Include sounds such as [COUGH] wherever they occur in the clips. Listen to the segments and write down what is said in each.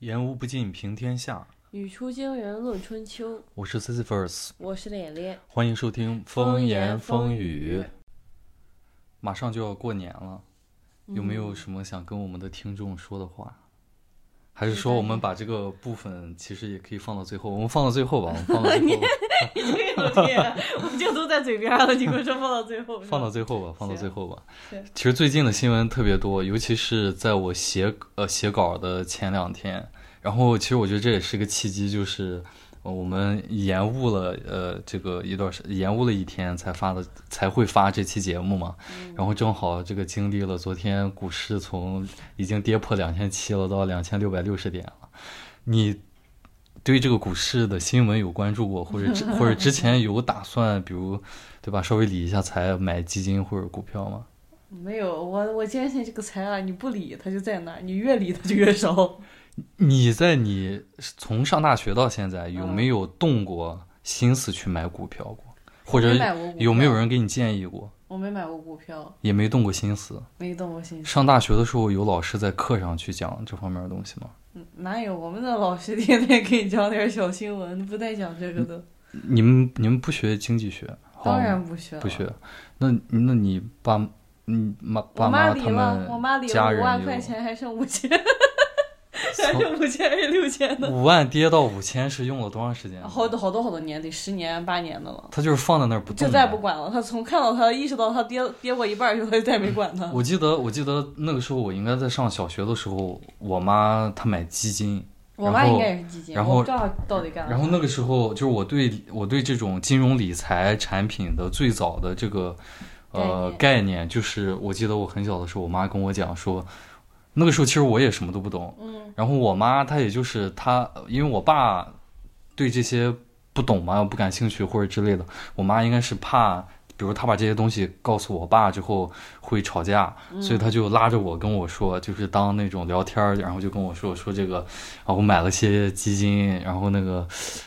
言无不尽，平天下。语出惊人论春秋。我是 c i s y p h r s 我是脸脸。欢迎收听风风言言风风语语。马上就要过年了，有没嗯有什么想跟我们的听众说的话？还是说我们把这个部分其实也可以放到最后？我们放到最后吧，我们放到 [LAUGHS] 最后吧，[LAUGHS] 有天，我们就都在嘴边了，你跟我说放到最后。吧放到最后吧，放到最后吧。其实最近的新闻特别多，尤其是在我写呃写稿的前两天，然后其实我觉得这也是个契机，就是呃我们延误了呃这个一段时延误了一天才发的才会发这期节目嘛，然后正好这个经历了昨天股市从已经跌破两千七了到两千六百六十点了，你对这个股市的新闻有关注过，或者 [LAUGHS] 或者之前有打算，比如对吧，稍微理一下财，买基金或者股票吗？没有，我我坚信这个财啊，你不理它就在那儿，你越理它就越少。你在你从上大学到现在有嗯没有动过心思去买股票过，或者有没有人给你建议过？我没买过股票，也没动过心思。没动过心思。上大学的时候有老师在课上去讲这方面的东西吗？嗯哪有我们的老师天天给你讲点小新闻，不带讲这个的。你们你们不学经济学？当然不学，不学。那那你爸你妈我爸妈他们我妈理家人了五万有块钱，还剩五千，还是五千还是六千的？五万跌到五千是用了多长时间？好多好多好多年，得十年八年的了。他就是放在那儿不动就的。再不管了，他从看到他意识到他跌跌过一半儿以后，他就再没管他。我记得，我记得那个时候我应该在上小学的时候，我妈她买基金，我妈应该也是基金，然后。然后那个时候就是我对我对这种金融理财产品的最早的这个呃概念，就是我记得我很小的时候，我妈跟我讲说，那个时候其实我也什么都不懂，嗯然后我妈她也就是她，因为我爸对这些不懂嘛，不感兴趣或者之类的，我妈应该是怕，比如她把这些东西告诉我爸之后会吵架，所以她就拉着我跟我说，就是当那种聊天儿，然后就跟我说说这个，然后买了些基金，然后那个，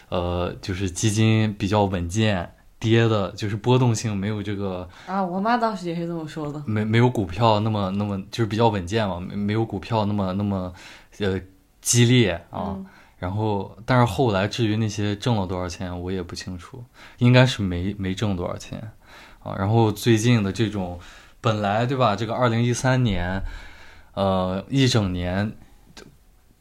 呃，就是基金比较稳健。跌的就是波动性没有这个啊，我妈当时也是这么说的。没没有股票那么那么就是比较稳健嘛，没没有股票那么那么呃激烈啊。嗯然后，但是后来至于那些挣了多少钱，我也不清楚，应该是没没挣多少钱啊。然后最近的这种，本来对吧？这个二零一三年，呃，一整年，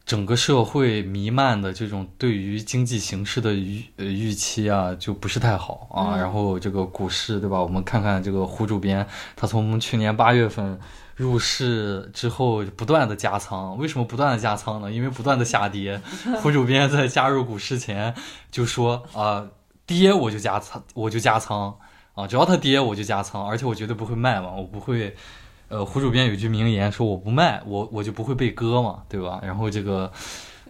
整个社会弥漫的这种对于经济形势的预呃预期啊，就不是太好啊。嗯然后这个股市对吧？我们看看这个胡主编，他从去年八月份。入市之后不断的加仓，为什么不断的加仓呢？因为不断的下跌。胡主编在加入股市前就说啊、跌我就加仓，我就加仓啊，只要它跌我就加仓，而且我绝对不会卖嘛，我不会。呃，胡主编有句名言说我不卖，我我就不会被割嘛，对吧？然后这个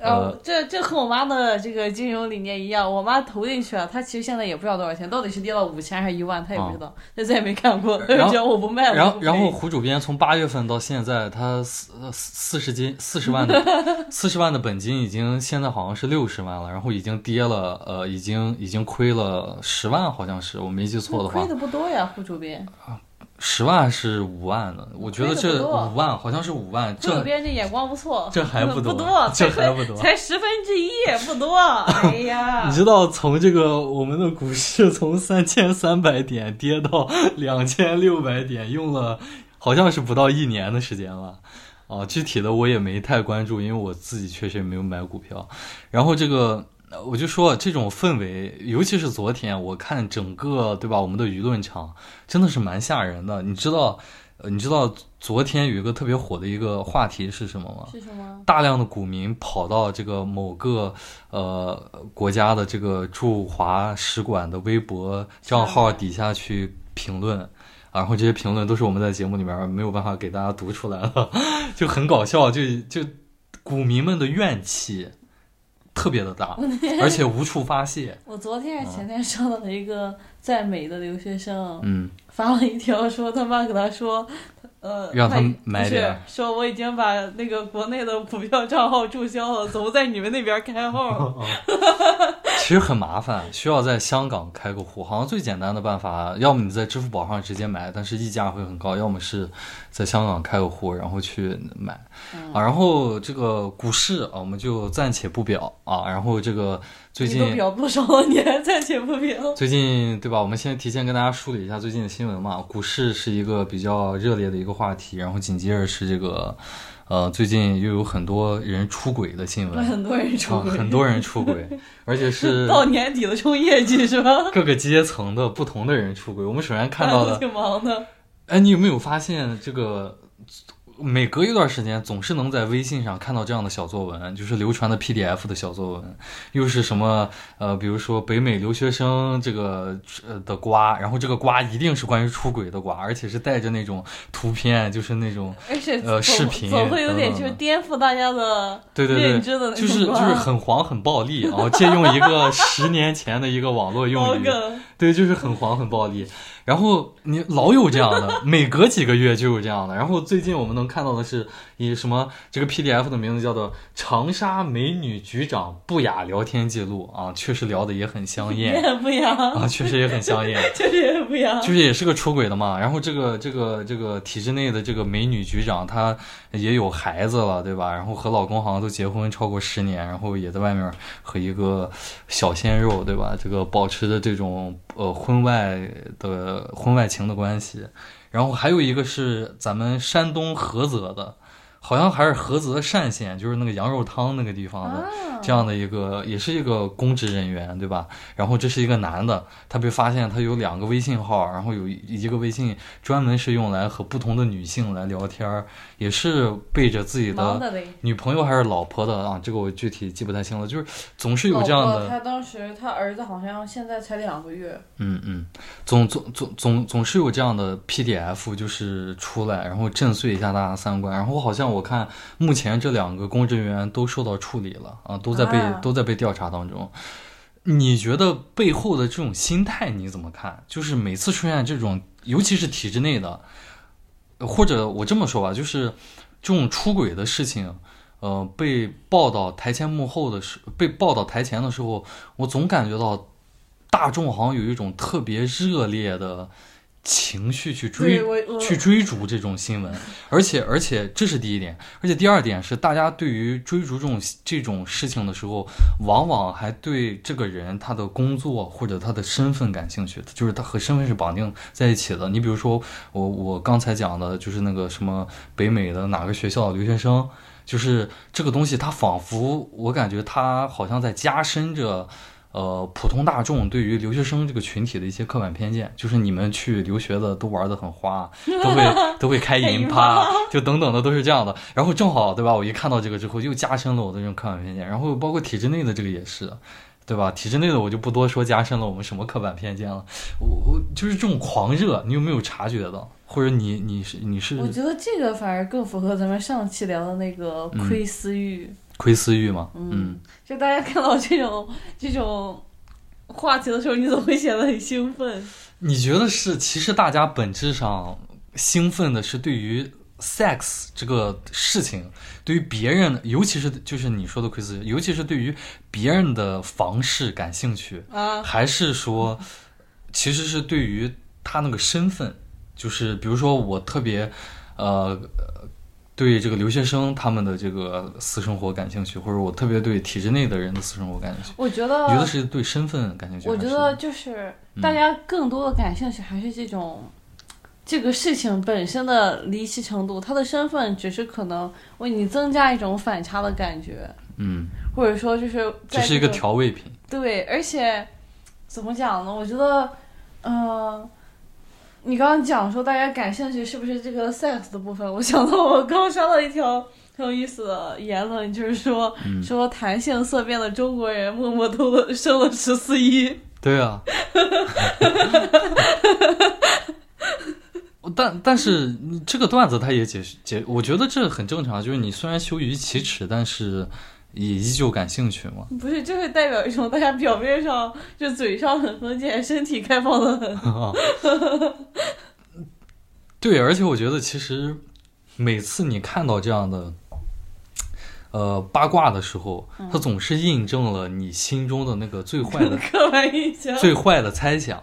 呃这这和我妈的这个金融理念一样，我妈投进去了，她其实现在也不知道多少钱，到底是跌到五千还是一万，她也不知道，她再也没看过。然后只要我不卖，然后，胡主编从八月份到现在，他四呃四十斤四十万的 [LAUGHS] 四十万的本金已经现在好像是六十万了，然后已经跌了，呃，已经已经亏了十万，好像是我没记错的话亏，的不多呀，胡主编。十万是五万的，我觉得这五万好像是五万，这编这眼光不错，[LAUGHS] 这还不不多这还不多才十分之一，不多。哎呀 [LAUGHS] 你，知道从这个我们的股市从三千三百点跌到两千六百点，用了好像是不到一年的时间了。啊，具体的我也没太关注，因为我自己确实也没有买股票。然后这个呃我就说这种氛围，尤其是昨天，我看整个对吧，我们的舆论场真的是蛮吓人的。你知道，呃，你知道昨天有一个特别火的一个话题是什么吗？是什么？大量的股民跑到这个某个呃国家的这个驻华使馆的微博账号底下去评论，啊然后这些评论都是我们在节目里面没有办法给大家读出来的，[LAUGHS] 就很搞笑，就就股民们的怨气特别的大，[LAUGHS] [LAUGHS] 而且无处发泄。我昨天还前天收到了一个在美的留学生，嗯发了一条说他妈给他说，呃，让他买点说我已经把那个国内的股票账号注销了，怎么在你们那边开号？[LAUGHS] 其实很麻烦，需要在香港开个户。好像最简单的办法，要么你在支付宝上直接买，但是溢价会很高；要么是在香港开个户，然后去买。啊，然后这个股市啊，我们就暂且不表啊。然后这个最近表不少了，你还暂且不表？最近对吧？我们先提前跟大家梳理一下最近的新闻嘛。股市是一个比较热烈的一个话题，然后紧接着是这个，呃，最近又有很多人出轨的新闻，[LAUGHS] 很多人出啊，轨，很多人出轨，[LAUGHS] 而且是到年底了冲业绩是吧？各个阶层的不同的人出轨。我们首先看到的，[LAUGHS] 挺忙的。哎，你有没有发现这个？每隔一段时间，总是能在微信上看到这样的小作文，就是流传的 PDF 的小作文，又是什么呃，比如说北美留学生这个呃的瓜，然后这个瓜一定是关于出轨的瓜，而且是带着那种图片，就是那种而且呃视频总会有点就是颠覆大家的对对对认知的那种就是就是很黄很暴力，然后借用一个十年前的一个网络用语，[LAUGHS] 对，就是很黄很暴力。然后你老有这样的，每隔几个月就有这样的。然后最近我们能看到的是，以什么这个 PDF 的名字叫做《长沙美女局长不雅聊天记录》啊，确实聊的也很香 [LAUGHS] 也艳很不一样，啊，确实也很香艳。[LAUGHS] 确实也很不一样。就是也是个出轨的嘛，然后这个这个这个体制内的这个美女局长，她也有孩子了，对吧？然后和老公好像都结婚超过十年，然后也在外面和一个小鲜肉，对吧？这个保持着这种呃婚外的婚外情的关系，然后还有一个是咱们山东菏泽的。好像还是菏泽单县，就是那个羊肉汤那个地方的，啊这样的一个，也是一个公职人员，对吧？然后这是一个男的，他被发现他有两个微信号，然后有一一个微信专门是用来和不同的女性来聊天儿，也是背着自己的。女朋友还是老婆的啊，这个我具体记不太清了，就是总是有这样的，他当时他儿子好像现在才两个月，嗯嗯，总总总总总是有这样的 PDF 就是出来，然后震碎一下大家的三观，然后好像我看目前这两个公职人员都受到处理了啊，都在被、啊都在被调查当中。你觉得背后的这种心态你怎么看？就是每次出现这种，尤其是体制内的，或者我这么说吧，就是这种出轨的事情，呃，被报道台前幕后的时，被报道台前的时候，我总感觉到大众好像有一种特别热烈的情绪去追去追逐这种新闻，而且而且这是第一点，而且第二点是大家对于追逐这种这种事情的时候，往往还对这个人他的工作或者他的身份感兴趣，就是他和身份是绑定在一起的。你比如说我我刚才讲的就是那个什么北美的哪个学校的留学生。就是这个东西，他仿佛我感觉他好像在加深着，呃，普通大众对于留学生这个群体的一些刻板偏见。就是你们去留学的都玩的很花，都会 [LAUGHS] 都会开银银趴，[LAUGHS] 就等等的都是这样的。然后正好对吧？我一看到这个之后，又加深了我的这种刻板偏见。然后包括体制内的这个也是。对吧？体制内的我就不多说，加深了我们什么刻板偏见了。我我就是这种狂热，你有没有察觉到？或者你你是你是我觉得这个反而更符合咱们上期聊的那个窥私欲。窥私欲吗？嗯，就大家看到这种这种话题的时候，你总会显得很兴奋。你觉得是？其实大家本质上兴奋的是对于 sex 这个事情，对于别人，尤其是就是你说的窥私欲，尤其是对于别人的房事感兴趣，啊，还是说，其实是对于他那个身份，就是比如说我特别，呃。对这个留学生他们的这个私生活感兴趣，或者我特别对体制内的人的私生活感兴趣，我觉得，你觉得是对身份感兴趣？我觉得就是大家更多的感兴趣还是这种、这个事情本身的离奇程度，他的身份只是可能为你增加一种反差的感觉，嗯，或者说就是这是一个调味品。对，而且怎么讲呢？我觉得，嗯、你刚刚讲说大家感兴趣是不是这个 sex 的部分？我想到我刚刷到一条很有意思的言论，就是说、嗯说谈性色变的中国人默默偷了生了十四亿。对啊，[LAUGHS] 但但是这个段子他也解释解，我觉得这很正常，就是你虽然羞于启齿，但是也依旧感兴趣吗。不是，这会代表一种大家表面上就嘴上很封建，身体开放的很。[LAUGHS] 对，而且我觉得其实每次你看到这样的。呃，八卦的时候，它总是印证了你心中的那个最坏的 [LAUGHS] 刻板印象，最坏的猜想，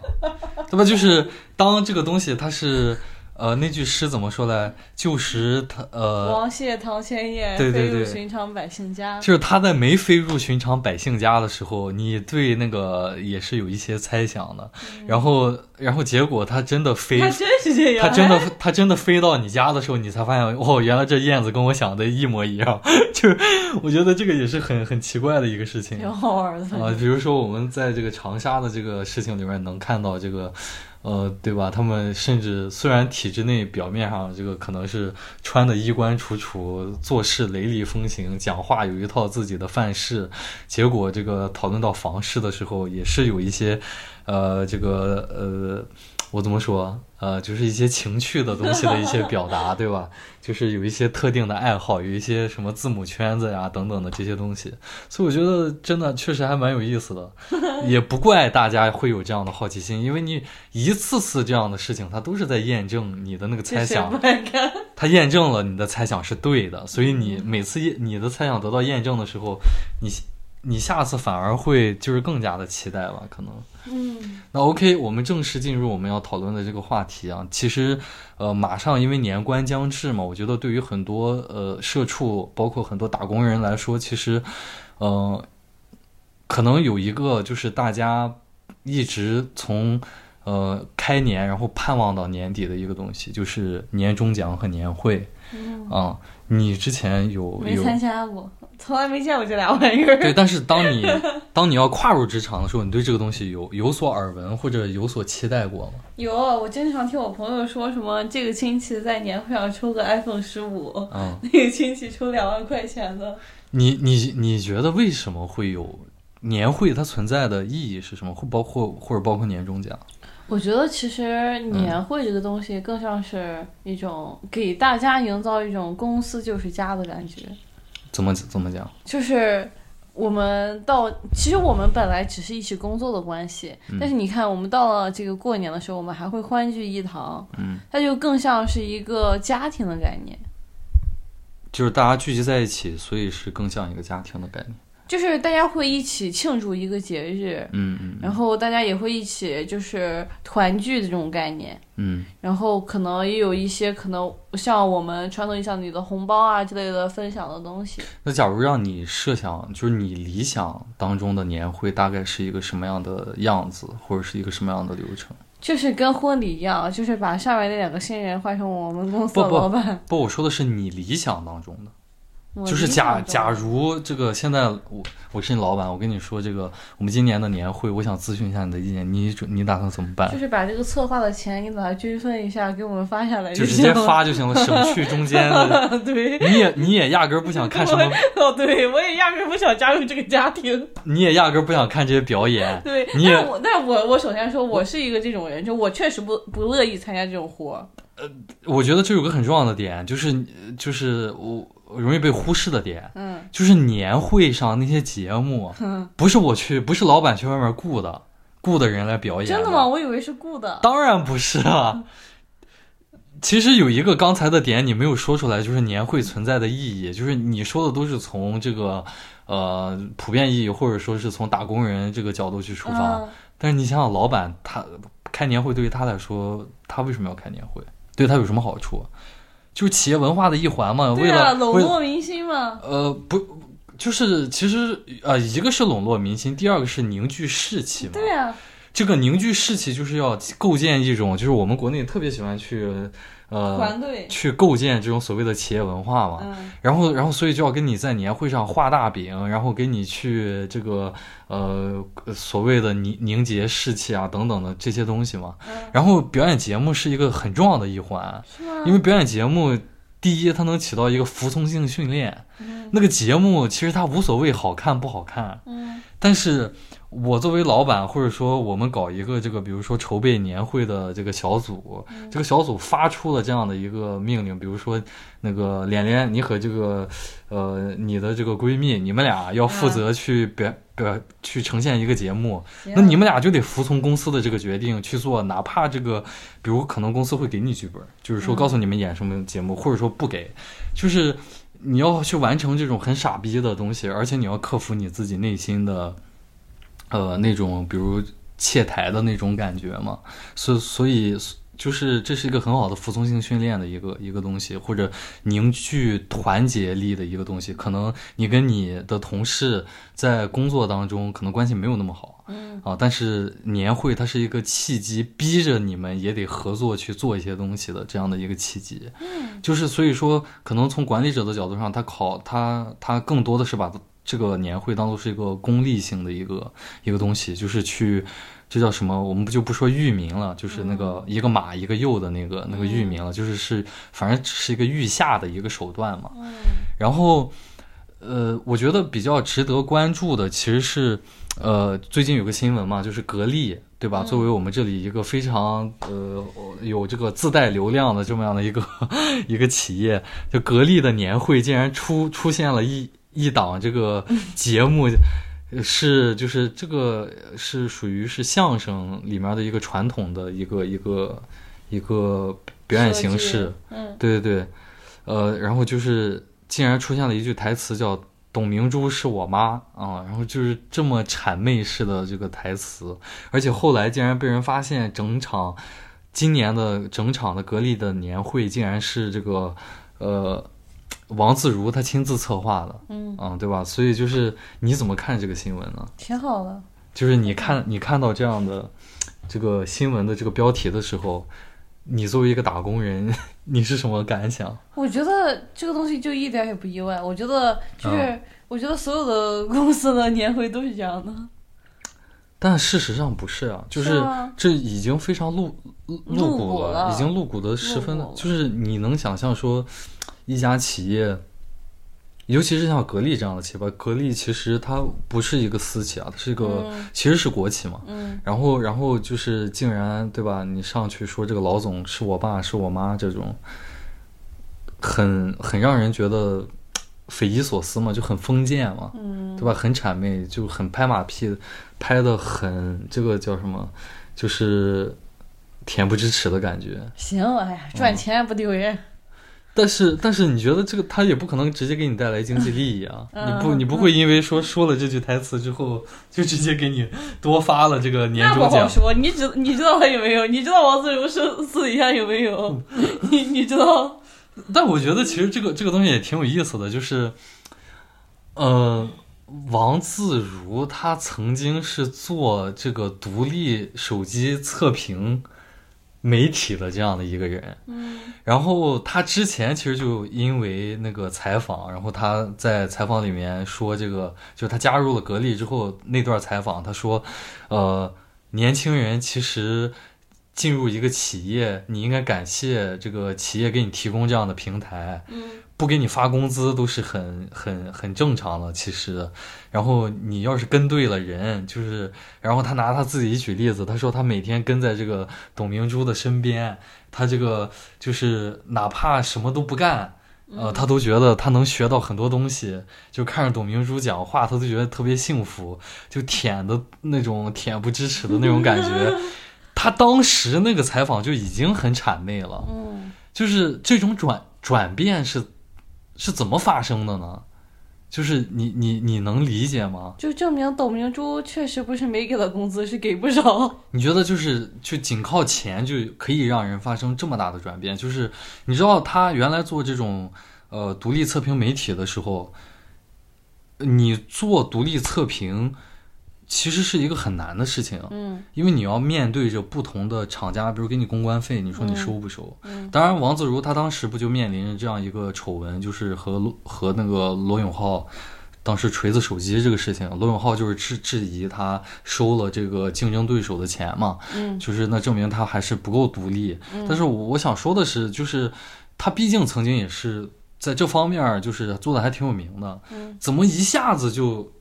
对吧？就是当这个东西它是。呃，那句诗怎么说来？旧时他呃，王谢堂前燕，对对对，飞入寻常百姓家。就是他在没飞入寻常百姓家的时候，你对那个也是有一些猜想的。然后，然后结果他真的飞，他真是这样，他真的他真的飞到你家的时候，你才发现哦，原来这燕子跟我想的一模一样。[LAUGHS] 就是我觉得这个也是很很奇怪的一个事情，挺好玩的啊。比如说我们在这个长沙的这个事情里面能看到这个。呃，对吧？他们甚至虽然体制内表面上这个可能是穿的衣冠楚楚，做事雷厉风行，讲话有一套自己的范式，结果这个讨论到房事的时候，也是有一些，呃，这个呃。我怎么说？呃，就是一些情趣的东西的一些表达，[LAUGHS] 对吧？就是有一些特定的爱好，有一些什么字母圈子呀等等的这些东西，所以我觉得真的确实还蛮有意思的，[LAUGHS] 也不怪大家会有这样的好奇心，因为你一次次这样的事情，它都是在验证你的那个猜想，它验证了你的猜想是对的，所以你每次你的猜想得到验证的时候，你。你下次反而会就是更加的期待吧？可能，嗯，那 OK，我们正式进入我们要讨论的这个话题啊。其实，呃，马上因为年关将至嘛，我觉得对于很多呃社畜，包括很多打工人来说，其实，呃，可能有一个就是大家一直从呃开年然后盼望到年底的一个东西，就是年终奖和年会。嗯啊，你之前有没参加过？从来没见过这俩玩意儿。对，但是当你 [LAUGHS] 当你要跨入职场的时候，你对这个东西有有所耳闻或者有所期待过吗？有，我经常听我朋友说什么这个亲戚在年会上抽个 iPhone 十五，嗯，那个亲戚抽两万块钱的。你你你觉得为什么会有年会？它存在的意义是什么？或包括或者包括年终奖？我觉得其实年会这个东西更像是一种给大家营造一种公司就是家的感觉。怎么怎么讲？就是我们到，其实我们本来只是一起工作的关系，但是你看，我们到了这个过年的时候，我们还会欢聚一堂，嗯，它就更像是一个家庭的概念。就是大家聚集在一起，所以是更像一个家庭的概念。就是大家会一起庆祝一个节日，嗯嗯，然后大家也会一起就是团聚的这种概念，嗯，然后可能也有一些可能像我们传统意义上里的红包啊之类的分享的东西。那假如让你设想，就是你理想当中的年会大概是一个什么样的样子，或者是一个什么样的流程？就是跟婚礼一样，就是把上面那两个新人换成我们公司的老板。不，我说的是你理想当中的。就是假假如这个现在我我是你老板，我跟你说这个我们今年的年会，我想咨询一下你的意见，你准你打算怎么办？就是把这个策划的钱你把它均分一下，给我们发下来就直接发就行了，省去中间的。[LAUGHS] 对，你也你也压根儿不想看什么？哦，对，我也压根儿不想加入这个家庭。你也压根儿不想看这些表演。[LAUGHS] 对，你也我，但我我首先说，我是一个这种人，就我确实不不乐意参加这种活儿。呃，我觉得这有个很重要的点，就是就是我。容易被忽视的点，嗯，就是年会上那些节目，不是我去，不是老板去外面雇的，雇的人来表演。真的吗？我以为是雇的。当然不是啊。其实有一个刚才的点你没有说出来，就是年会存在的意义，就是你说的都是从这个呃普遍意义，或者说是从打工人这个角度去出发。但是你想想，老板他开年会对于他来说，他为什么要开年会？对他有什么好处？就是企业文化的一环嘛，为了笼络民心嘛。呃，不，就是其实呃，一个是笼络民心，第二个是凝聚士气嘛。对啊，这个凝聚士气就是要构建一种，就是我们国内特别喜欢去。呃，团队。去构建这种所谓的企业文化嘛，嗯，然后，然后，所以就要跟你在年会上画大饼，然后给你去这个呃所谓的凝凝结士气啊等等的这些东西嘛，嗯，然后表演节目是一个很重要的一环？因为表演节目，第一它能起到一个服从性训练，嗯，那个节目其实它无所谓好看不好看，嗯，但是。我作为老板，或者说我们搞一个这个，比如说筹备年会的这个小组，这个小组发出了这样的一个命令，比如说那个脸脸，你和这个呃你的这个闺蜜，你们俩要负责去表表去呈现一个节目，那你们俩就得服从公司的这个决定去做，哪怕这个比如可能公司会给你剧本，就是说告诉你们演什么节目，或者说不给，就是你要去完成这种很傻逼的东西，而且你要克服你自己内心的。呃，那种比如切台的那种感觉嘛，所以所以就是这是一个很好的服从性训练的一个一个东西，或者凝聚团结力的一个东西。可能你跟你的同事在工作当中可能关系没有那么好，嗯啊，但是年会它是一个契机，逼着你们也得合作去做一些东西的这样的一个契机。嗯，就是所以说，可能从管理者的角度上，他考他他更多的是把。这个年会当做是一个功利性的一个一个东西，就是去，这叫什么？我们不就不说域名了，就是那个一个马一个右的那个那个域名了，就是是反正是一个预下的一个手段嘛。然后，呃，我觉得比较值得关注的其实是，呃，最近有个新闻嘛，就是格力，对吧？作为我们这里一个非常呃有这个自带流量的这么样的一个 [LAUGHS] 一个企业，就格力的年会竟然出出现了一。一档这个 [LAUGHS] 节目是就是这个是属于是相声里面的一个传统的一个一个一个表演形式，嗯，对对。对，呃，然后就是竟然出现了一句台词叫“董明珠是我妈”啊，然后就是这么谄媚式的这个台词，而且后来竟然被人发现，整场今年的整场的格力的年会竟然是这个呃。王自如他亲自策划的，嗯嗯，对吧？所以就是你怎么看这个新闻呢？挺好的。就是你看你看到这样的这个新闻的这个标题的时候，你作为一个打工人，[LAUGHS] 你是什么感想？我觉得这个东西就一点也不意外。我觉得就是，我觉得所有的公司的年会都是这样的。但事实上不是啊，就是这已经非常露露骨了，已经露骨的十分，就是你能想象说。一家企业，尤其是像格力这样的企业，格力其实它不是一个私企啊，它是一个其实是国企嘛。嗯。然后，然后就是竟然对吧？你上去说这个老总是我爸是我妈这种，很很让人觉得匪夷所思嘛，就很封建嘛，对吧？很谄媚，就很拍马屁，拍的很这个叫什么？就是恬不知耻的感觉。行，哎呀，赚钱不丢人。但是，但是你觉得这个他也不可能直接给你带来经济利益啊？你不，你不会因为说说了这句台词之后，就直接给你多发了这个年终奖？那不好说。你知你知道他有没有？你知道王自如是私底下有没有？[LAUGHS] 你你知道？但我觉得其实这个这个东西也挺有意思的，就是，呃，王自如他曾经是做这个独立手机测评。媒体的这样的一个人，嗯，然后他之前其实就因为那个采访，然后他在采访里面说这个，就他加入了格力之后那段采访，他说，呃，年轻人其实进入一个企业，你应该感谢这个企业给你提供这样的平台，嗯。不给你发工资都是很很很正常的，其实，然后你要是跟对了人，就是，然后他拿他自己举例子，他说他每天跟在这个董明珠的身边，他这个就是哪怕什么都不干，呃，他都觉得他能学到很多东西，就看着董明珠讲话，他都觉得特别幸福，就舔的那种恬不知耻的那种感觉。[LAUGHS] 他当时那个采访就已经很谄媚了，嗯，就是这种转转变是。是怎么发生的呢？就是你你你能理解吗？就证明董明珠确实不是没给他工资，是给不少。[LAUGHS] 你觉得就是就仅靠钱就可以让人发生这么大的转变？就是你知道他原来做这种呃独立测评媒体的时候，你做独立测评。其实是一个很难的事情，嗯，因为你要面对着不同的厂家，比如给你公关费，你说你收不收？嗯，当然，王自如他当时不就面临着这样一个丑闻，就是和和那个罗永浩当时锤子手机这个事情，罗永浩就是质质疑他收了这个竞争对手的钱嘛，嗯，就是那证明他还是不够独立。但是我想说的是，就是他毕竟曾经也是在这方面就是做的还挺有名的，嗯，怎么一下子就？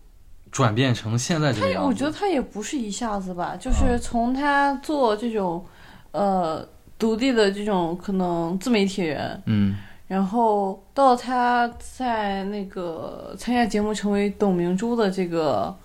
转变成现在这个样子？我觉得他也不是一下子吧，啊就是从他做这种呃独立的这种可能自媒体人，嗯然后到他在那个参加节目成为董明珠的这个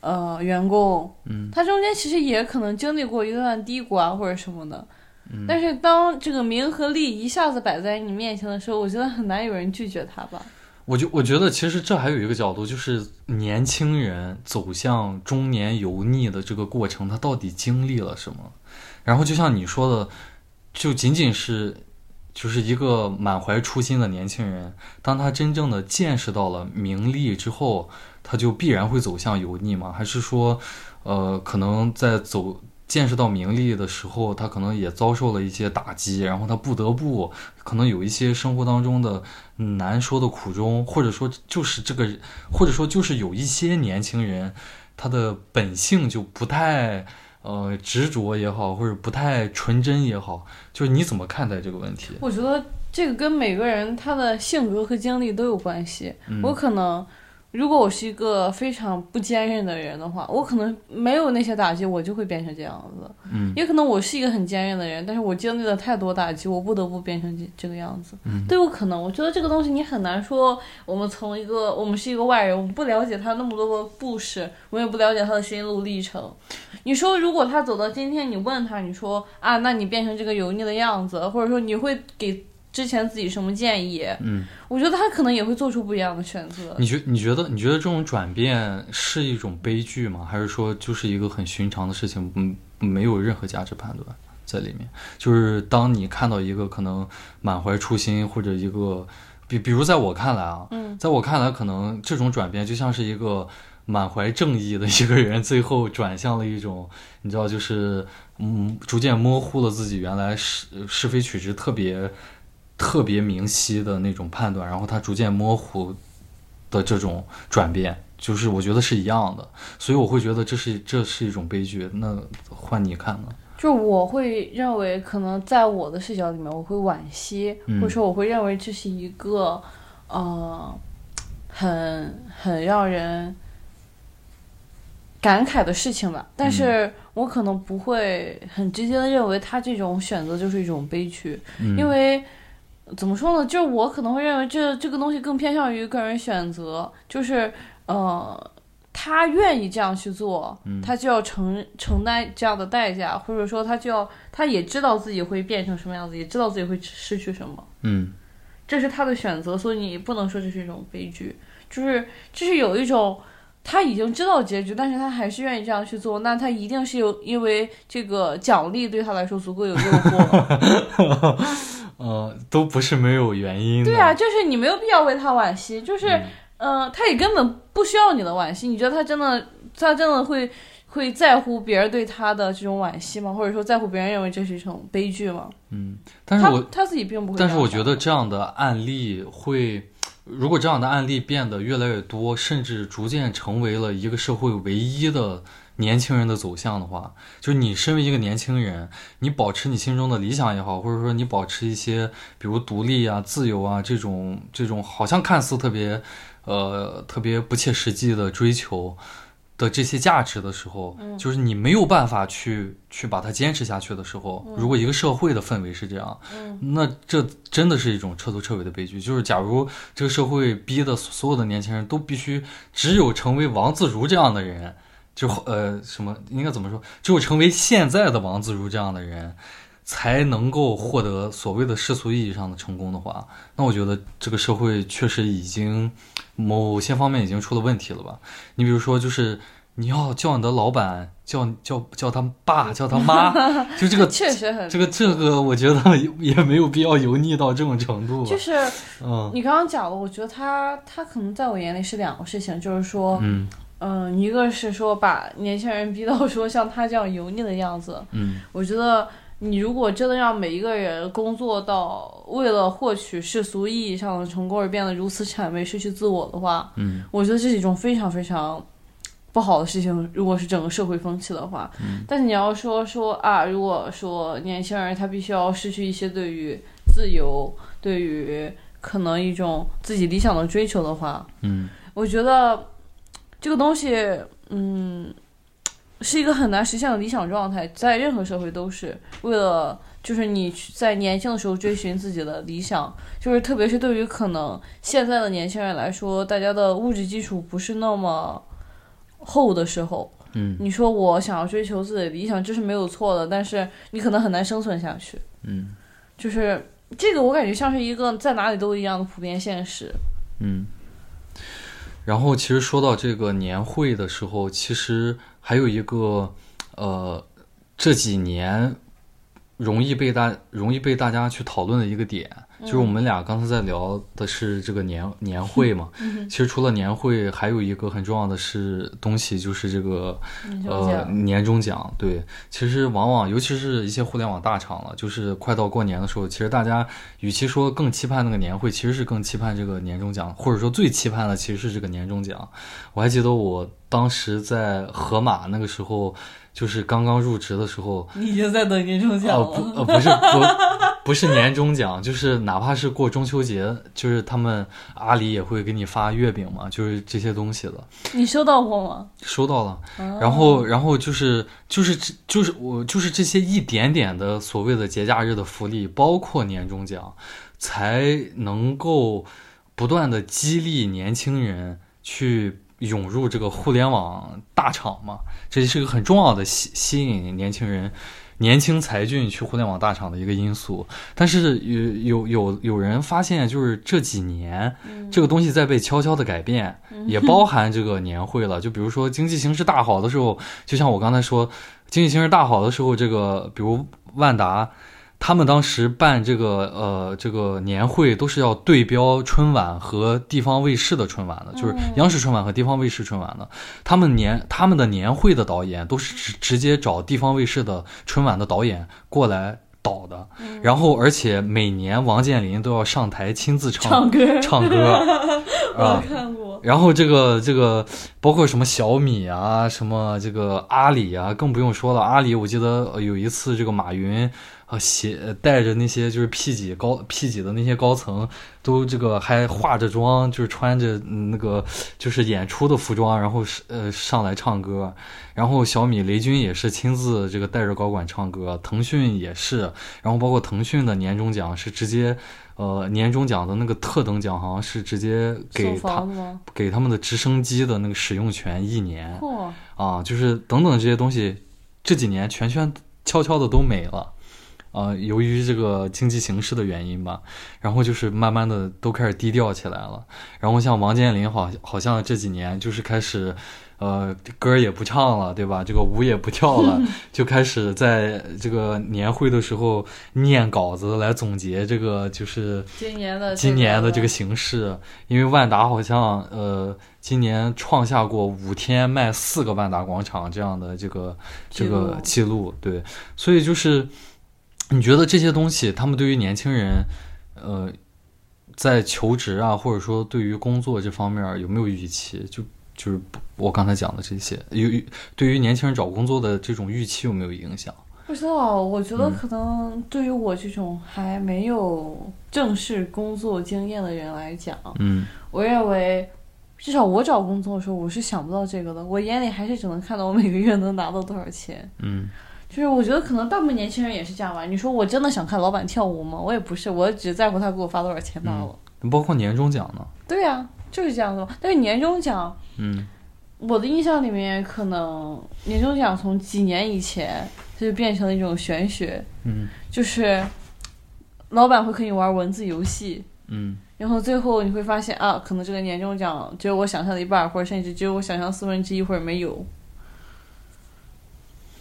呃员工，嗯他中间其实也可能经历过一段低谷啊或者什么的。嗯但是当这个名和利一下子摆在你面前的时候，我觉得很难有人拒绝他吧。我就我觉得其实这还有一个角度，就是年轻人走向中年油腻的这个过程，他到底经历了什么？然后就像你说的，就仅仅是就是一个满怀初心的年轻人，当他真正的见识到了名利之后，他就必然会走向油腻吗？还是说，呃，可能在走见识到名利的时候，他可能也遭受了一些打击，然后他不得不可能有一些生活当中的难说的苦衷，或者说就是这个，或者说就是有一些年轻人，他的本性就不太呃执着也好，或者不太纯真也好，就是你怎么看待这个问题？我觉得这个跟每个人他的性格和经历都有关系。嗯我可能，如果我是一个非常不坚韧的人的话，我可能没有那些打击，我就会变成这样子。嗯也可能我是一个很坚韧的人，但是我经历了太多打击，我不得不变成这这个样子，嗯都有可能。我觉得这个东西你很难说，我们从一个我们是一个外人，我们不了解他那么多个故事，我也不了解他的心路历程。你说如果他走到今天，你问他，你说啊，那你变成这个油腻的样子，或者说你会给之前自己什么建议？嗯，我觉得他可能也会做出不一样的选择。你觉你觉得你觉得这种转变是一种悲剧吗？还是说就是一个很寻常的事情？嗯，没有任何价值判断在里面。就是当你看到一个可能满怀初心，或者一个比比如在我看来啊，嗯，在我看来，可能这种转变就像是一个满怀正义的一个人，最后转向了一种你知道，就是嗯，逐渐模糊了自己原来是是非曲直特别特别明晰的那种判断，然后他逐渐模糊的这种转变，就是我觉得是一样的，所以我会觉得这是这是一种悲剧。那换你看呢？就我会认为，可能在我的视角里面，我会惋惜，嗯或者说我会认为这是一个，呃，很很让人感慨的事情吧。但是我可能不会很直接的认为他这种选择就是一种悲剧，嗯、因为怎么说呢？就是我可能会认为这这个东西更偏向于个人选择，就是呃。他愿意这样去做，嗯他就要承承担这样的代价，或者说他就要，他也知道自己会变成什么样子，也知道自己会失去什么，嗯这是他的选择，所以你不能说这是一种悲剧，就是就是有一种他已经知道结局，但是他还是愿意这样去做，那他一定是有因为这个奖励对他来说足够有诱惑，[LAUGHS] 呃，都不是没有原因的。对啊，就是你没有必要为他惋惜，就是。嗯呃，他也根本不需要你的惋惜。你觉得他真的，他真的会会在乎别人对他的这种惋惜吗？或者说在乎别人认为这是一种悲剧吗？嗯，但是我他他自己并不会。但是我觉得这样的案例会，如果这样的案例变得越来越多，甚至逐渐成为了一个社会唯一的年轻人的走向的话，就是你身为一个年轻人，你保持你心中的理想也好，或者说你保持一些比如独立啊、自由啊这种这种好像看似特别。呃，特别不切实际的追求的这些价值的时候，嗯、就是你没有办法去去把它坚持下去的时候，嗯、如果一个社会的氛围是这样，嗯、那这真的是一种彻头彻尾的悲剧。就是假如这个社会逼的所有的年轻人都必须只有成为王自如这样的人，就呃什么应该怎么说，只有成为现在的王自如这样的人。才能够获得所谓的世俗意义上的成功的话，那我觉得这个社会确实已经某些方面已经出了问题了吧？你比如说，就是你要叫你的老板叫叫叫他爸叫他妈，就这个 [LAUGHS] 确实很这个这个，我觉得也没有必要油腻到这种程度。就是，嗯，你刚刚讲了，我觉得他他可能在我眼里是两个事情，就是说，嗯嗯，一个是说把年轻人逼到说像他这样油腻的样子，嗯，我觉得。你如果真的让每一个人工作到为了获取世俗意义上的成功而变得如此谄媚、失去自我的话，嗯，我觉得这是一种非常非常不好的事情。如果是整个社会风气的话，嗯，但是你要说说啊，如果说年轻人他必须要失去一些对于自由、对于可能一种自己理想的追求的话，嗯，我觉得这个东西，嗯，是一个很难实现的理想状态，在任何社会都是为了，就是你在年轻的时候追寻自己的理想，就是特别是对于可能现在的年轻人来说，大家的物质基础不是那么厚的时候，嗯你说我想要追求自己的理想，这是没有错的，但是你可能很难生存下去。嗯就是这个，我感觉像是一个在哪里都一样的普遍现实。嗯。然后其实说到这个年会的时候，其实还有一个呃这几年容易被大容易被大家去讨论的一个点，就是我们俩刚才在聊的是这个年年会嘛。[LAUGHS] 其实除了年会，还有一个很重要的是东西，就是这个呃，年终奖。对，其实往往尤其是一些互联网大厂了，就是快到过年的时候，其实大家与其说更期盼那个年会，其实是更期盼这个年终奖，或者说最期盼的其实是这个年终奖。我还记得我当时在盒马那个时候，就是刚刚入职的时候，你已经在等年终奖哦了。不呃不是不不是年终奖，[LAUGHS] 就是哪怕是过中秋节，就是他们阿里也会给你发月饼嘛，就是这些东西的。你收到过吗？收到了，哦然后然后就是就是就是我就是这些一点点的所谓的节假日的福利，包括年终奖，才能够不断的激励年轻人去涌入这个互联网大厂嘛，这是一个很重要的吸吸引年轻人。年轻才俊去互联网大厂的一个因素，但是有有有有人发现，就是这几年、这个东西在被悄悄的改变，也包含这个年会了。就比如说经济形势大好的时候，就像我刚才说，经济形势大好的时候，这个比如万达，他们当时办这个呃这个年会都是要对标春晚和地方卫视的春晚的，就是央视春晚和地方卫视春晚的。他们年他们的年会的导演都是直直接找地方卫视的春晚的导演过来导的，然后而且每年王健林都要上台亲自唱唱歌，唱歌。我 [LAUGHS] 啊。然后这个这个包括什么小米啊，什么这个阿里啊，更不用说了。阿里我记得有一次这个马云啊携带着那些就是 P 几高 P 几的那些高层，都这个还化着妆，就是穿着那个就是演出的服装，然后是呃上来唱歌。然后小米雷军也是亲自这个带着高管唱歌，腾讯也是，然后包括腾讯的年终奖是直接。呃，年终奖的那个特等奖好像是直接给他？给他们的直升机的那个使用权一年嚯，啊，就是等等这些东西，这几年全圈悄悄的都没了。啊，由于这个经济形势的原因吧，然后就是慢慢的都开始低调起来了。然后像王健林好，好像这几年就是开始，呃，歌也不唱了，对吧？这个舞也不跳了，[LAUGHS] 就开始在这个年会的时候念稿子来总结这个就是今年的今年的这个个形式，因为万达好像呃今年创下过五天卖四个万达广场这样的这个这个记录，对，所以就是你觉得这些东西，他们对于年轻人，呃，在求职啊，或者说对于工作这方面有没有预期？就就是我刚才讲的这些，有有对于年轻人找工作的这种预期有没有影响？不知道，我觉得嗯可能对于我这种还没有正式工作经验的人来讲，嗯我认为至少我找工作的时候，我是想不到这个的。我眼里还是只能看到我每个月能拿到多少钱。嗯就是我觉得可能大部分年轻人也是这样吧。你说我真的想看老板跳舞吗？我也不是，我只在乎他给我发多少钱罢了。包括年终奖呢？对呀、就是这样的。但是年终奖，嗯我的印象里面，可能年终奖从几年以前它就变成了一种玄学，嗯就是老板会和你玩文字游戏，嗯然后最后你会发现啊，可能这个年终奖只有我想象的一半，或者甚至只有我想象四分之一，或者没有。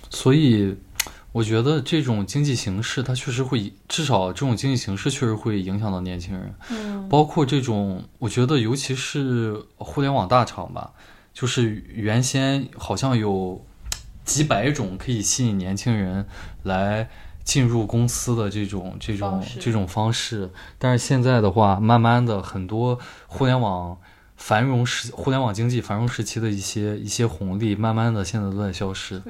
所以，我觉得这种经济形势，它确实会，至少这种经济形势确实会影响到年轻人。嗯包括这种，我觉得尤其是互联网大厂吧，就是原先好像有几百种可以吸引年轻人来进入公司的这种这种这种方式，但是现在的话，慢慢的很多互联网繁荣时互联网经济繁荣时期的一些一些红利，慢慢的现在都在消失。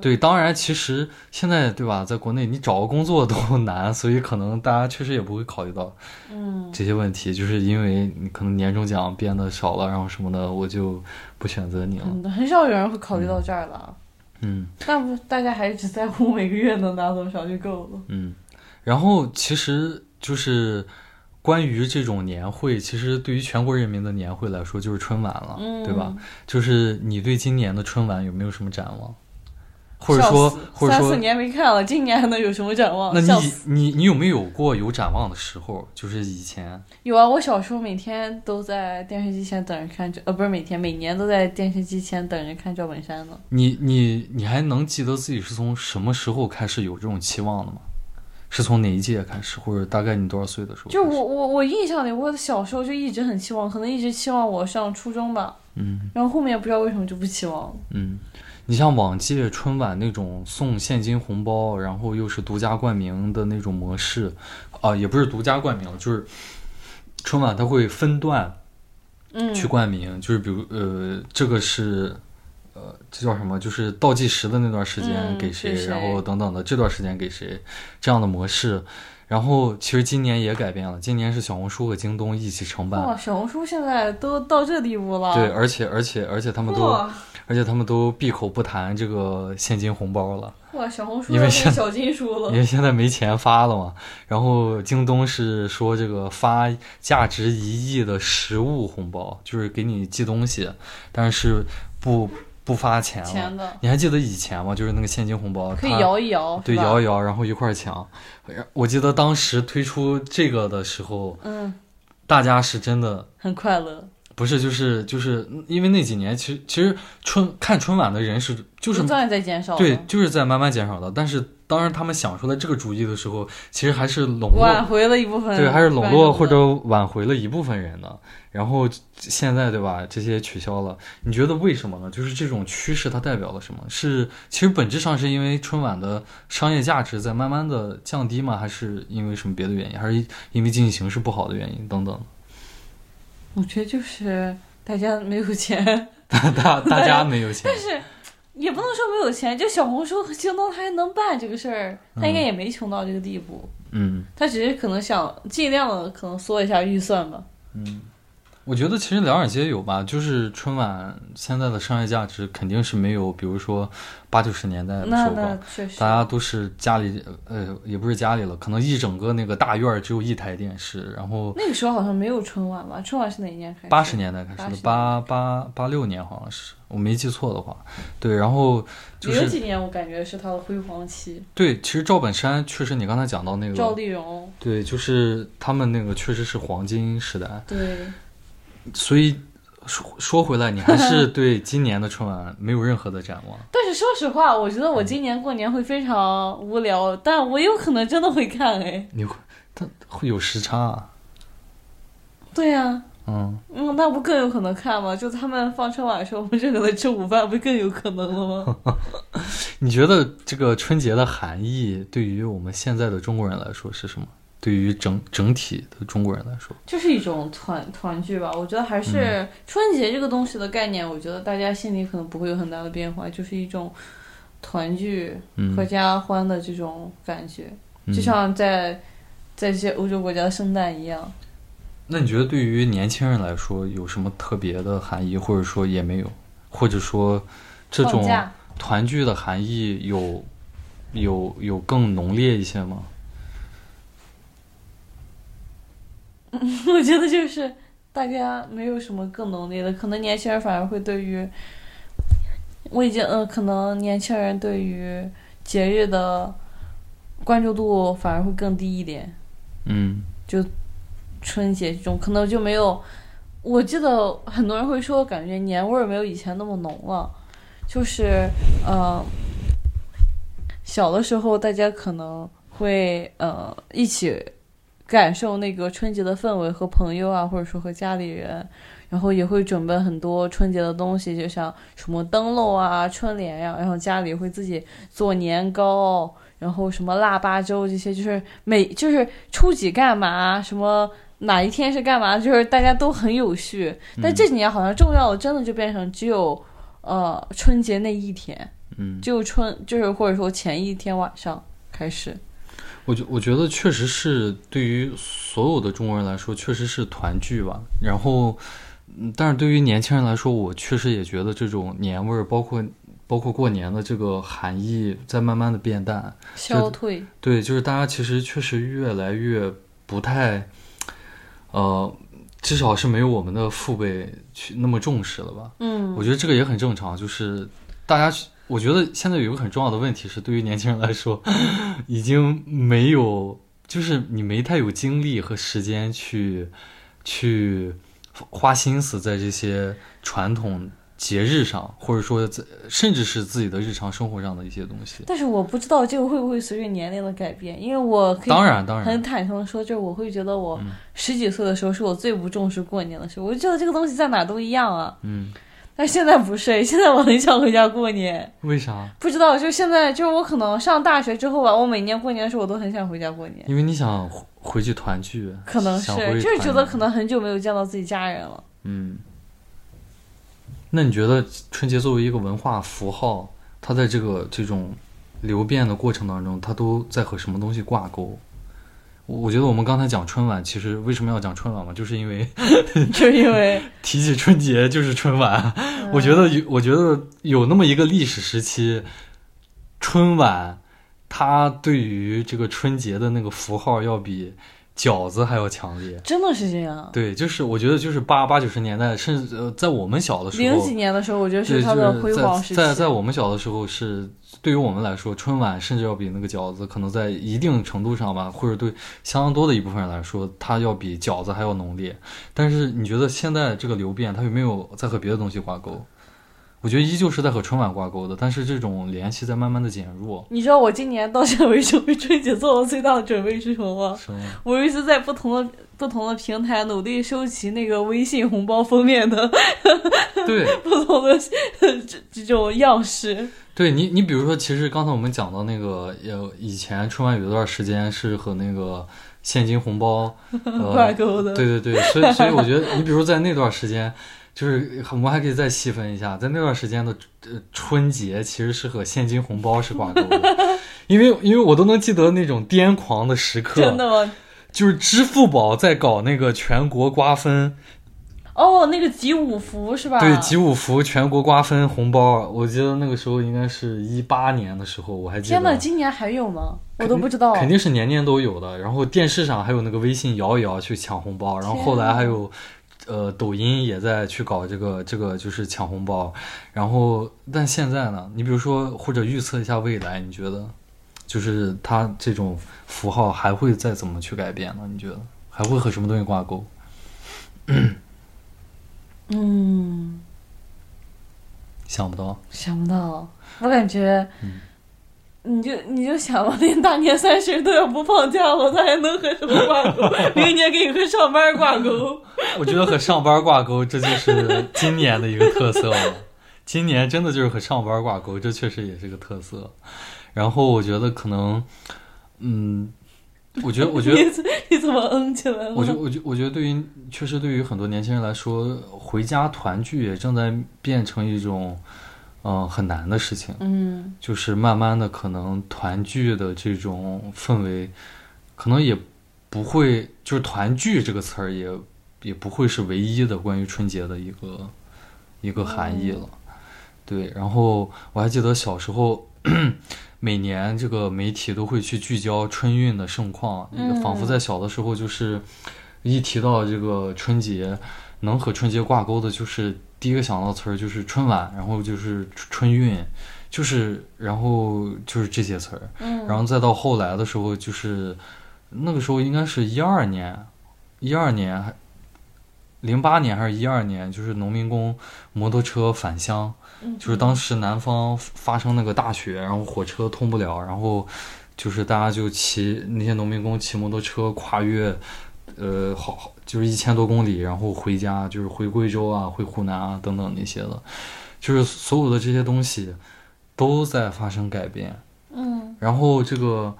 对，当然，其实现在对吧，在国内你找个工作都 [LAUGHS] 难，所以可能大家确实也不会考虑到嗯，这些问题，就是因为你可能年终奖变得少了，然后什么的，我就不选择你了。嗯很少有人会考虑到这儿了。嗯但不，大家还是只在乎每个月能拿多少就够了。嗯，然后其实就是关于这种年会，其实对于全国人民的年会来说，就是春晚了，嗯，对吧？？就是你对今年的春晚有没有什么展望？或者说，或者说三四，年没看了，今年还能有什么展望？那你你你有没有过有展望的时候？就是以前，有啊，我小时候每天都在电视机前等着看这，呃，不是每天，每年都在电视机前等着看赵本山呢。你你你还能记得自己是从什么时候开始有这种期望的吗？是从哪一届开始，或者大概你多少岁的时候？就我，我我印象里，我小时候就一直很期望，可能一直期望我上初中吧，嗯然后后面不知道为什么就不期望了。嗯，你像往届春晚那种送现金红包，然后又是独家冠名的那种模式，啊，也不是独家冠名，就是春晚它会分段嗯，去冠名，就是比如呃，这个是。呃，这叫什么？就是倒计时的那段时间嗯给谁，然后等等的这段时间给谁，这样的模式。然后其实今年也改变了，今年是小红书和京东一起承办，哇，小红书现在都到这地步了。对，而且而且而且他们都，哇而且他们都闭口不谈这个现金红包了。哇，小红书因为小金书了因。为现在没钱发了嘛，然后京东是说这个发价值一亿的实物红包，就是给你寄东西，但是不不发钱了。你还记得以前吗？就是那个现金红包，可以它摇一摇，对，摇一摇，然后一块儿抢。我记得当时推出这个的时候，嗯，大家是真的很快乐，不是，就是就是因为那几年，其实其实春看春晚的人是就是不断在减少。对，，就是在慢慢减少的。但是当时，他们想出来这个主意的时候，其实还是笼挽络，回了一部分，对，还是笼络或者挽回了一部分人的。然后现在对吧，这些取消了，你觉得为什么呢？就是这种趋势它代表了什么？是其实本质上是因为春晚的商业价值在慢慢的降低吗？还是因为什么别的原因？还是因为经济形势不好的原因等等？我觉得就是大家没有钱，[LAUGHS] 大大大家没有钱但，是也不能说没有钱，就小红书和京东他还能办这个事儿，他应该也没穷到这个地步，嗯。他只是可能想尽量的可能缩一下预算吧。我觉得其实两者皆有吧，就是春晚现在的商业价值肯定是没有，比如说八九十年代的那时候高那确实，大家都是家里呃也不是家里了，可能一整个那个大院只有一台电视，然后那个时候好像没有春晚吧？春晚是哪一年开始？八十年代开始的，八八八六年好像是，我没记错的话，对，然后就是零几年我感觉是它的辉煌期，对，其实赵本山确实你刚才讲到那个赵，丽蓉，对，就是他们那个确实是黄金时代，对，所以说说回来，你还是对今年的春晚没有任何的展望。[LAUGHS] 但是说实话，我觉得我今年过年会非常无聊，但我有可能真的会看哎。你会，它会有时差、啊，对呀、嗯，嗯，那不更有可能看吗？就他们放春晚的时候，我们这个在吃午饭，不更有可能了吗？[LAUGHS] 你觉得这个春节的含义对于我们现在的中国人来说是什么？对于整整体的中国人来说，就是一种团团聚吧。我觉得还是春节这个东西的概念，我觉得大家心里可能不会有很大的变化，就是一种团聚、嗯，合家欢的这种感觉，嗯就像在在一些欧洲国家的圣诞一样。那你觉得对于年轻人来说有什么特别的含义，或者说也没有，或者说这种，团聚的含义有有有更浓烈一些吗？[LAUGHS] 我觉得就是大家没有什么更浓烈的，可能年轻人反而会对于，我已经嗯、呃可能年轻人对于节日的关注度反而会更低一点。嗯就春节这种可能就没有，我记得很多人会说，感觉年味儿没有以前那么浓了，就是呃，小的时候大家可能会呃一起感受那个春节的氛围，和朋友啊，或者说和家里人，然后也会准备很多春节的东西，就像什么灯笼啊、春联呀、然后家里会自己做年糕。然后什么腊八粥这些，就是每就是初几干嘛，什么哪一天是干嘛，就是大家都很有序。但嗯这几年好像重要的真的就变成只有呃春节那一天，嗯，就春就是或者说前一天晚上开始。我觉我觉得确实是对于所有的中国人来说，确实是团聚吧。然后，嗯但是对于年轻人来说，我确实也觉得这种年味儿，包括包括过年的这个含义，在慢慢的变淡。消退，对，就是大家其实确实越来越不太，呃，至少是没有我们的父辈去那么重视了吧。嗯，我觉得这个也很正常，就是大家去，我觉得现在有一个很重要的问题是，对于年轻人来说，已经没有，就是你没太有精力和时间去去花心思在这些传统节日上，或者说在甚至是自己的日常生活上的一些东西。但是我不知道这个会不会随着年龄的改变，因为我当然，当然很，坦诚的说，就是我会觉得我嗯十几岁的时候是我最不重视过年的时候，我就觉得这个东西在哪都一样啊。嗯，但现在不是，现在我很想回家过年。为啥？不知道，就现在，就是我可能上大学之后吧，我每年过年的时候，我都很想回家过年。因为你想回回去团聚，可能是就是觉得可能很久没有见到自己家人了。嗯，那你觉得春节作为一个文化符号，它在这个这种流变的过程当中，它都在和什么东西挂钩？我我觉得我们刚才讲春晚，其实为什么要讲春晚嘛？就是因为 [LAUGHS] 就是因为 [LAUGHS] 提起春节就是春晚。我觉得有，我觉得有那么一个历史时期，春晚它对于这个春节的那个符号要比饺子还要强烈。真的是这样。对，就是我觉得就是八八九十年代，甚至呃，在我们小的时候，零几年的时候，我觉得对，是它的辉煌时期。就是在在在我们小的时候是，对于我们来说，春晚甚至要比那个饺子，可能在一定程度上吧，或者对相当多的一部分人来说，它要比饺子还要浓烈。但是你觉得现在这个流变，它有没有在和别的东西挂钩？我觉得依旧是在和春晚挂钩的，但是这种联系在慢慢的减弱。你知道我今年到现在为止为春节做的最大的准备是什么吗？我一直在不同的不同的平台努力收集那个微信红包封面的对，[LAUGHS] 不同的这这种样式。对你，你比如说，其实刚才我们讲到那个，呃，以前春晚有一段时间是和那个现金红包、呃、[LAUGHS] 挂钩的对对对，所以所以我觉得，你比如说在那段时间，就是我们还可以再细分一下，在那段时间的呃春节，其实是和现金红包是挂钩的，因为因为我都能记得那种癫狂的时刻，真的吗？就是支付宝在搞那个全国瓜分，哦，那个集五福是吧？对，集五福全国瓜分红包，我记得那个时候应该是一八年的时候，我还记得。天呐，今年还有吗？我都不知道。肯定是年年都有的。然后电视上还有那个微信摇一摇去抢红包，然后后来还有，呃，抖音也在去搞这个这个就是抢红包。然后但现在呢，你比如说或者预测一下未来，你觉得就是它这种符号还会再怎么去改变呢？你觉得还会和什么东西挂钩？嗯，想不到。想不到，我感觉。嗯你就你就想吧，连大年三十都要不放假了，他还能和什么挂钩？[LAUGHS] 明年给你和上班挂钩。我觉得和上班挂钩，这就是今年的一个特色了。今年真的就是和上班挂钩，这确实也是个特色。然后我觉得可能，嗯，我觉得，[LAUGHS] 我觉得，你怎么嗯起来了？我觉得，我觉，我觉得对于确实对于很多年轻人来说，回家团聚也正在变成一种，嗯、很难的事情。嗯就是慢慢的，可能团聚的这种氛围，可能也不会，就是团聚这个词儿也也不会是唯一的关于春节的一个一个含义了。对，然后我还记得小时候，每年这个媒体都会去聚焦春运的盛况，嗯仿佛在小的时候就是一提到这个春节，能和春节挂钩的，就是第一个想到词儿就是春晚，然后就是春运，就是然后就是这些词儿，嗯，然后再到后来的时候，就是那个时候应该是一二年，一二年还零八年还是一二年，就是农民工摩托车返乡，嗯。就是当时南方发生那个大雪，然后火车通不了，然后就是大家就骑那些农民工骑摩托车跨越，呃，好好就是一千多公里，然后回家，就是回贵州啊，回湖南啊等等那些的，就是所有的这些东西都在发生改变。嗯然后这个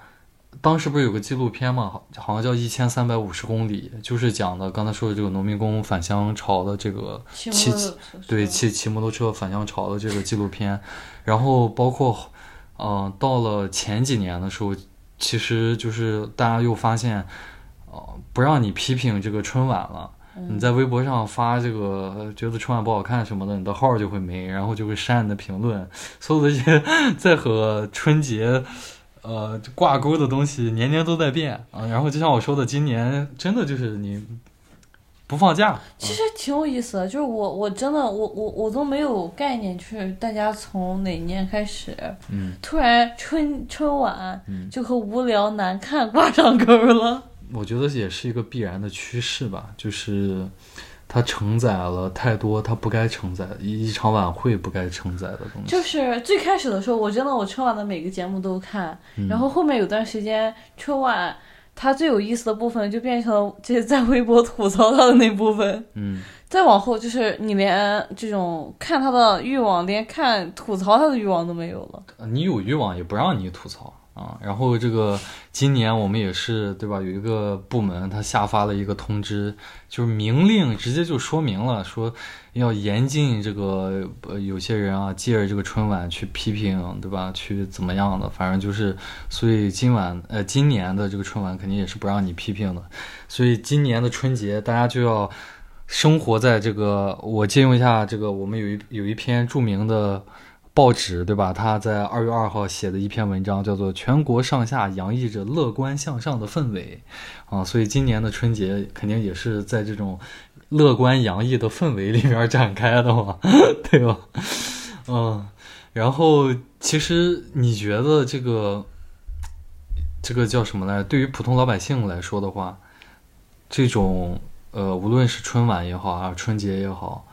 当时不是有个纪录片嘛，好好像叫《一千三百五十公里》，就是讲的刚才说的这个农民工返乡潮的这个骑骑对骑骑摩托车返乡潮的这个纪录片，然后包括嗯、呃到了前几年的时候，其实就是大家又发现，呃，不让你批评这个春晚了。你在微博上发这个呃觉得春晚不好看什么的，你的号就会没，然后就会删你的评论。所有的这些在和春节呃挂钩的东西，年年都在变啊。然后就像我说的，今年真的就是你不放假，其实挺有意思的，就是我我真的我我我都没有概念，就是大家从哪年开始，嗯突然春春晚嗯，就和无聊难看挂上钩了。我觉得也是一个必然的趋势吧，就是它承载了太多它不该承载的一一场晚会不该承载的东西。就是最开始的时候，我真的我春晚的每个节目都看，嗯然后后面有段时间春晚它最有意思的部分就变成了这些在微博吐槽它的那部分。嗯 [LAUGHS] 再往后就是你连这种看它的欲望，连看吐槽它的欲望都没有了。你有欲望也不让你吐槽啊。然后这个今年我们也是对吧？有一个部门他下发了一个通知，就是明令直接就说明了，说要严禁这个呃有些人啊借着这个春晚去批评对吧？去怎么样的，反正就是，所以今晚呃今年的这个春晚肯定也是不让你批评的，所以今年的春节大家就要。生活在这个，我借用一下这个，我们有一有一篇著名的报纸，对吧？他在二月二号写的一篇文章，叫做《全国上下洋溢着乐观向上的氛围》啊，所以今年的春节肯定也是在这种乐观洋溢的氛围里面展开的嘛，[LAUGHS] 对吧？嗯，然后其实你觉得这个这个叫什么来？对于普通老百姓来说的话，这种呃，无论是春晚也好啊，春节也好，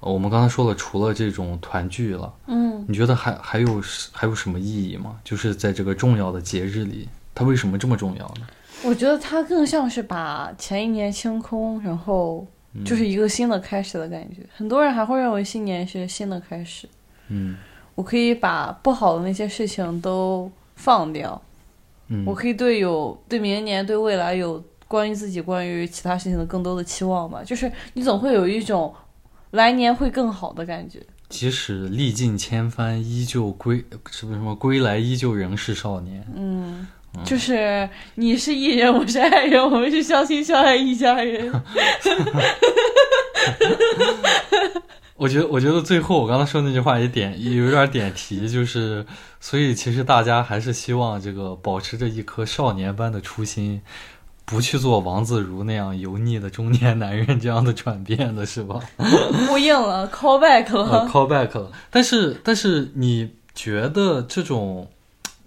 我们刚才说了，除了这种团聚了。嗯，你觉得还还有还有什么意义吗？就是在这个重要的节日里，它为什么这么重要呢？我觉得它更像是把前一年清空，然后嗯就是一个新的开始的感觉。很多人还会认为新年是新的开始，嗯我可以把不好的那些事情都放掉，嗯，我可以对有对明年对未来有关于自己关于其他事情的更多的期望吧。就是你总会有一种来年会更好的感觉。即使历尽千帆，依旧归什么什么归来，依旧仍是少年。嗯，就是你是艺人，我是爱人，我们是相亲相爱一家人。[LAUGHS] 我觉得，我觉得最后我刚才说那句话也点也有点点题，就是，所以其实大家还是希望这个保持着一颗少年般的初心，不去做王自如那样油腻的中年男人这样的转变的是吧？[LAUGHS] 呼应了，call back 呃了。call back 了。但是，但是你觉得这种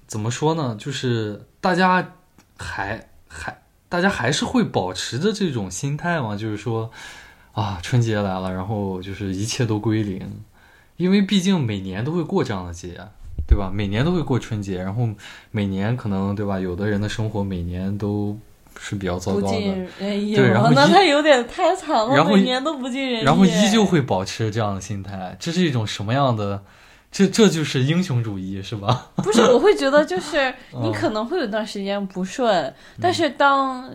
怎么说呢？就是大家还还大家还是会保持着这种心态吗？就是说啊，春节来了，然后就是一切都归零，因为毕竟每年都会过这样的节。对吧？每年都会过春节，然后每年可能对吧？有的人的生活每年都是比较糟糕的，对然后吗？那他有点太惨了，然后每年都不尽人意。然后依旧会保持这样的心态，这是一种什么样的？这这就是英雄主义，是吧？[LAUGHS] 不是，我会觉得就是你嗯可能会有段时间不顺，但是当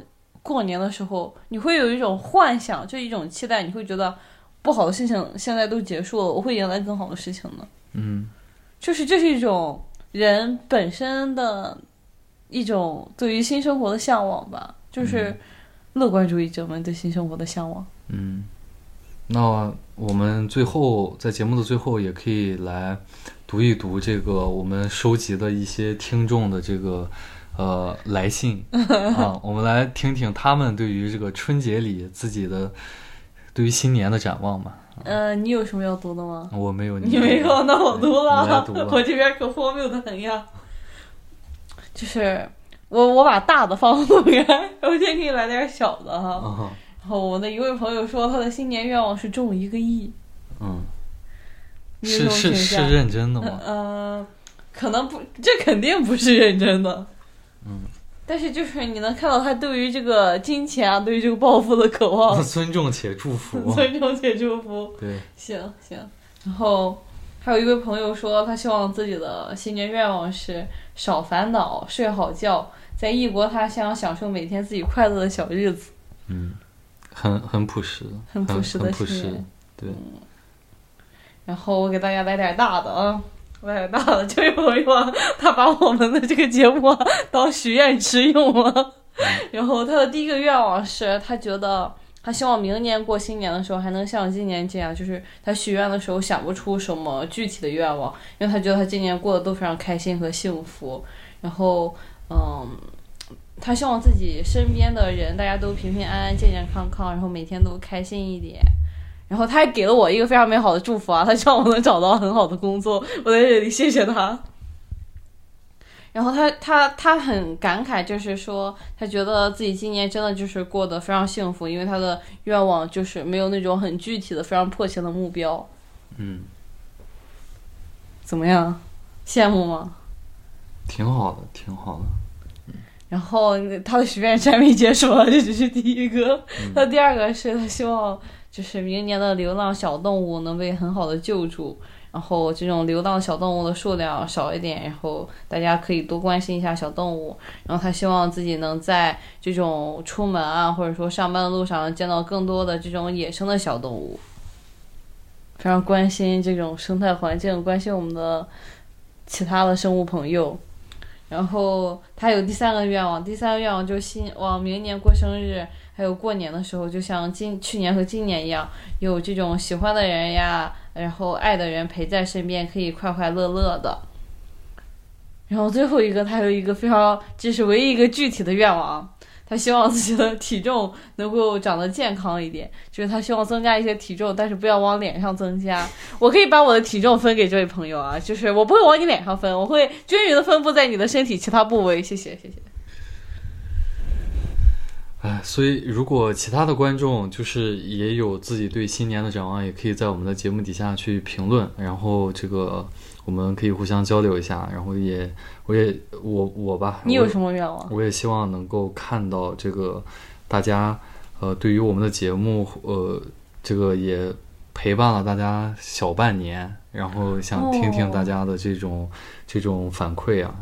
过年的时候，你会有一种幻想，就一种期待，你会觉得不好的事情现在都结束了，我会迎来更好的事情的。嗯就是这是一种人本身的一种对于新生活的向往吧，就是乐观主义者们对新生活的向往。嗯。那我们最后在节目的最后，也可以来读一读这个我们收集的一些听众的这个呃来信 [LAUGHS] 啊，我们来听听他们对于这个春节里自己的对于新年的展望吧。呃、你有什么要读的吗？我没有，你没有，那我读了读吧。[LAUGHS] 我这边可荒谬的很呀。就是我我把大的放后面，我先给你来点小的哈。啊然后我的一位朋友说，他的新年愿望是中一个亿。嗯，是是是？认真的吗？呃，可能不，这肯定不是认真的。嗯，但是就是你能看到他对于这个金钱啊，对于这个暴富的渴望，[LAUGHS] 尊重且祝福。[LAUGHS] 尊重且祝福。对，[LAUGHS] 行行，然后还有一位朋友说，他希望自己的新年愿望是少烦恼、睡好觉、在异国他乡享受每天自己快乐的小日子，嗯，很很朴实，很朴实的很朴实对，然后我给大家来点大的啊，来点大的。这位朋友啊，他把我们的这个节目啊当许愿池用了。[LAUGHS] 然后他的第一个愿望是他觉得他希望明年过新年的时候还能像今年这样，就是他许愿的时候想不出什么具体的愿望，因为他觉得他今年过得都非常开心和幸福。然后，嗯。他希望自己身边的人大家都平平安安、健健康康，然后每天都开心一点。然后他还给了我一个非常美好的祝福啊，他希望我能找到很好的工作，我在这里谢谢他。然后他他他很感慨，就是说他觉得自己今年真的就是过得非常幸福，因为他的愿望就是没有那种很具体的、非常迫切的目标。嗯，怎么样？羡慕吗？挺好的，挺好的。然后他的许愿池还没结束啊，这只是第一个。他第二个是他希望就是明年的流浪小动物能被很好的救助，然后这种流浪小动物的数量少一点，然后大家可以多关心一下小动物。然后他希望自己能在这种出门啊，或者说上班的路上见到更多的这种野生的小动物，非常关心这种生态环境，关心我们的其他的生物朋友。然后他有第三个愿望，第三个愿望就是希望明年过生日，还有过年的时候，就像今去年和今年一样，有这种喜欢的人呀，然后爱的人陪在身边，可以快快乐乐的。然后最后一个，他有一个非常，这是唯一一个具体的愿望，他希望自己的体重能够长得健康一点，就是他希望增加一些体重，但是不要往脸上增加。我可以把我的体重分给这位朋友啊，就是我不会往你脸上分，我会均匀的分布在你的身体其他部位。谢谢，谢谢。哎，所以如果其他的观众就是也有自己对新年的展望，也可以在我们的节目底下去评论，然后这个我们可以互相交流一下，然后也我也我我吧，你有什么愿望？我也希望能够看到这个大家呃对于我们的节目呃这个也陪伴了大家小半年，然后想听听哦大家的这种、这种反馈啊，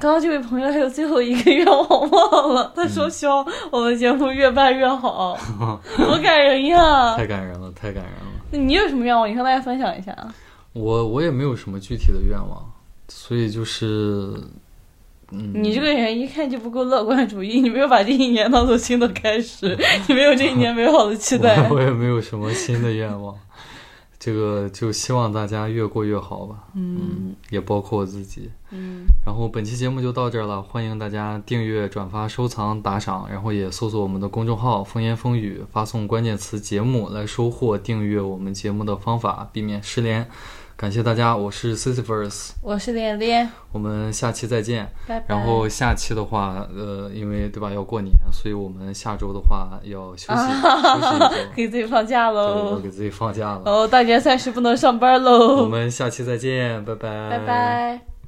刚刚这位朋友还有最后一个愿望忘了，他说希望我们节目越办越好，[LAUGHS] 多感人呀！太感人了，太感人了。那你有什么愿望？你和大家分享一下啊。我我也没有什么具体的愿望，所以就是，嗯，你这个人一看就不够乐观主义，你没有把这一年当做新的开始，[LAUGHS] 你没有这一年美好的期待我。我也没有什么新的愿望，这个就希望大家越过越好吧，嗯也包括我自己。嗯，然后本期节目就到这儿了，欢迎大家订阅、转发、收藏、打赏，然后也搜索我们的公众号“风言风语”，发送关键词“节目”来收获订阅我们节目的方法，避免失联。感谢大家，我是 Sisyphus，我是恋恋，我们下期再见。拜拜。然后下期的话，呃，因为对吧要过年，所以我们下周的话要休息、[LAUGHS] 休息给自己放假喽。给自己放假了。哦，大年三十不能上班喽我。们下期再见，拜拜，拜拜。